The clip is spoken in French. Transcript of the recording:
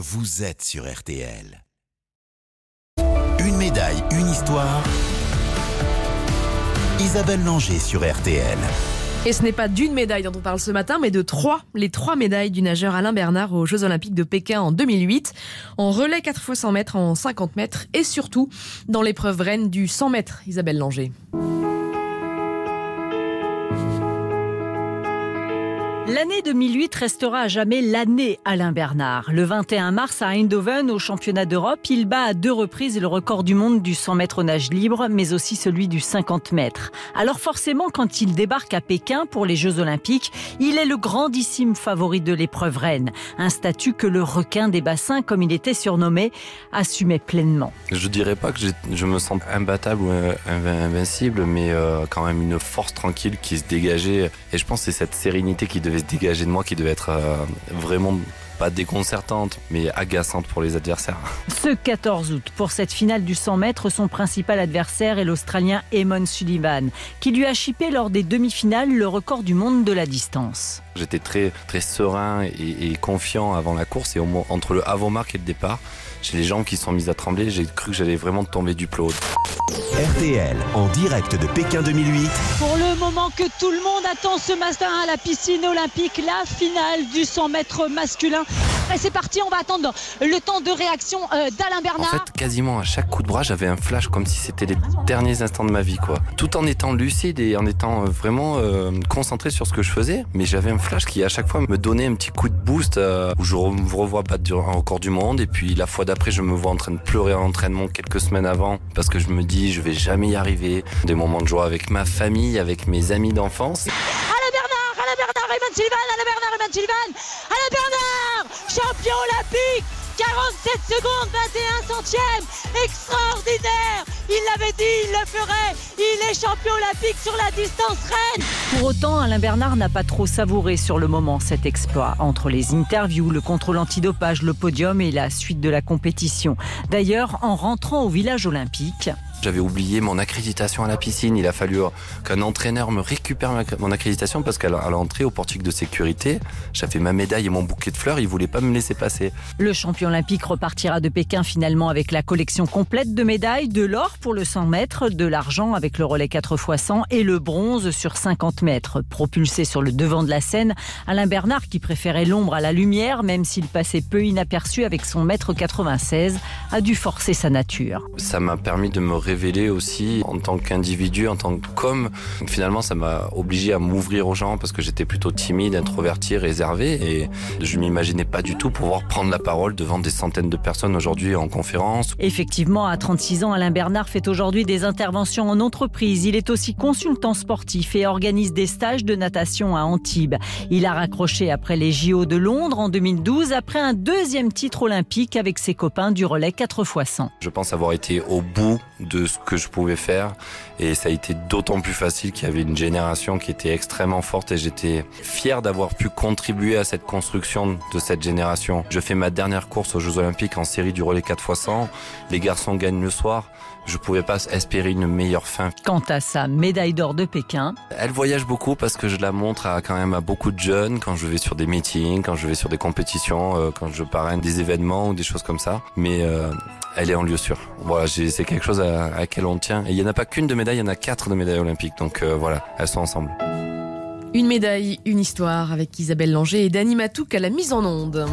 vous êtes sur RTL. Une médaille, une histoire. Isabelle Langer sur RTL. Et ce n'est pas d'une médaille dont on parle ce matin, mais de trois. Les trois médailles du nageur Alain Bernard aux Jeux Olympiques de Pékin en 2008, en relais 4 x 100 mètres, en 50 mètres et surtout dans l'épreuve reine du 100 mètres. Isabelle Langer. L'année 2008 restera à jamais l'année Alain Bernard. Le 21 mars à Eindhoven, au championnat d'Europe, il bat à deux reprises le record du monde du 100 mètres nage libre, mais aussi celui du 50 mètres. Alors forcément, quand il débarque à Pékin pour les Jeux Olympiques, il est le grandissime favori de l'épreuve reine. Un statut que le requin des bassins, comme il était surnommé, assumait pleinement. Je dirais pas que je me sens imbattable ou invincible, mais euh, quand même une force tranquille qui se dégageait. Et je pense que c'est cette sérénité qui devait dégager de moi qui devait être euh, vraiment pas déconcertante, mais agaçante pour les adversaires. Ce 14 août, pour cette finale du 100 mètres, son principal adversaire est l'Australien Eamon Sullivan, qui lui a chippé lors des demi-finales le record du monde de la distance. J'étais très, très serein et, confiant avant la course et entre le avant-marque et le départ, j'ai les jambes qui sont mises à trembler, j'ai cru que j'allais vraiment tomber du plot. RTL en direct de Pékin 2008. Pour le moment que tout le monde attend ce matin à la piscine olympique, la finale du 100 mètres masculin. Et c'est parti, on va attendre le temps de réaction euh, d'Alain Bernard. En fait, quasiment à chaque coup de bras, j'avais un flash comme si c'était les derniers instants de ma vie, quoi. Tout en étant lucide et en étant euh, vraiment euh, concentré sur ce que je faisais, mais j'avais un flash qui à chaque fois me donnait un petit coup de boost où je me revois battre un record du monde et puis la fois d'après, je me vois en train de pleurer en entraînement quelques semaines avant parce que je me dis je vais jamais y arriver. Des moments de joie avec ma famille, avec mes amis d'enfance. Alain Bernard, Alain Bernard, Eman Sullivan, Alain Bernard, Eman Sullivan, Alain Bernard, champion olympique 47 secondes, 21 centièmes, extraordinaire. Il l'avait dit, il le ferait. Il est champion olympique sur la distance reine. Pour autant, Alain Bernard n'a pas trop savouré sur le moment cet exploit, entre les interviews, le contrôle antidopage, le podium et la suite de la compétition. D'ailleurs, en rentrant au village olympique, j'avais oublié mon accréditation à la piscine. Il a fallu qu'un entraîneur me récupère mon accréditation parce qu'à l'entrée au portique de sécurité, j'avais ma médaille et mon bouquet de fleurs. Il voulait pas me laisser passer. Le champion olympique repartira de Pékin finalement avec la collection complète de médailles, de l'or pour le 100 mètres, de l'argent avec le relais 4 x 100 et le bronze sur 50 mètres. Propulsé sur le devant de la scène, Alain Bernard, qui préférait l'ombre à la lumière, même s'il passait peu inaperçu avec son mètre 96, a dû forcer sa nature. Ça m'a permis de me révéler aussi en tant qu'individu, en tant qu'homme. Finalement, ça m'a obligé à m'ouvrir aux gens parce que j'étais plutôt timide, introverti, réservé et je m'imaginais pas du tout pouvoir prendre la parole devant des centaines de personnes aujourd'hui en conférence. Effectivement, à 36 ans, Alain Bernard fait aujourd'hui des interventions en entreprise. Il est aussi consultant sportif et organise des stages de natation à Antibes. Il a raccroché après les JO de Londres en 2012 après un deuxième titre olympique avec ses copains du relais 4 x 100. Je pense avoir été au bout de de ce que je pouvais faire. Et ça a été d'autant plus facile qu'il y avait une génération qui était extrêmement forte et j'étais fier d'avoir pu contribuer à cette construction de cette génération. Je fais ma dernière course aux Jeux Olympiques en série du relais 4 x 100. Les garçons gagnent le soir. Je pouvais pas espérer une meilleure fin. Quant à sa médaille d'or de Pékin, elle voyage beaucoup parce que je la montre à quand même à beaucoup de jeunes quand je vais sur des meetings, quand je vais sur des compétitions, euh, quand je parraine des événements ou des choses comme ça. Mais euh, elle est en lieu sûr. Voilà, c'est quelque chose à, laquelle on tient. Et il n'y en a pas qu'une de médaille, il y en a quatre de médailles olympiques. Donc euh, voilà, elles sont ensemble. Une médaille, une histoire avec Isabelle Langer et Dani Matouk à la mise en onde.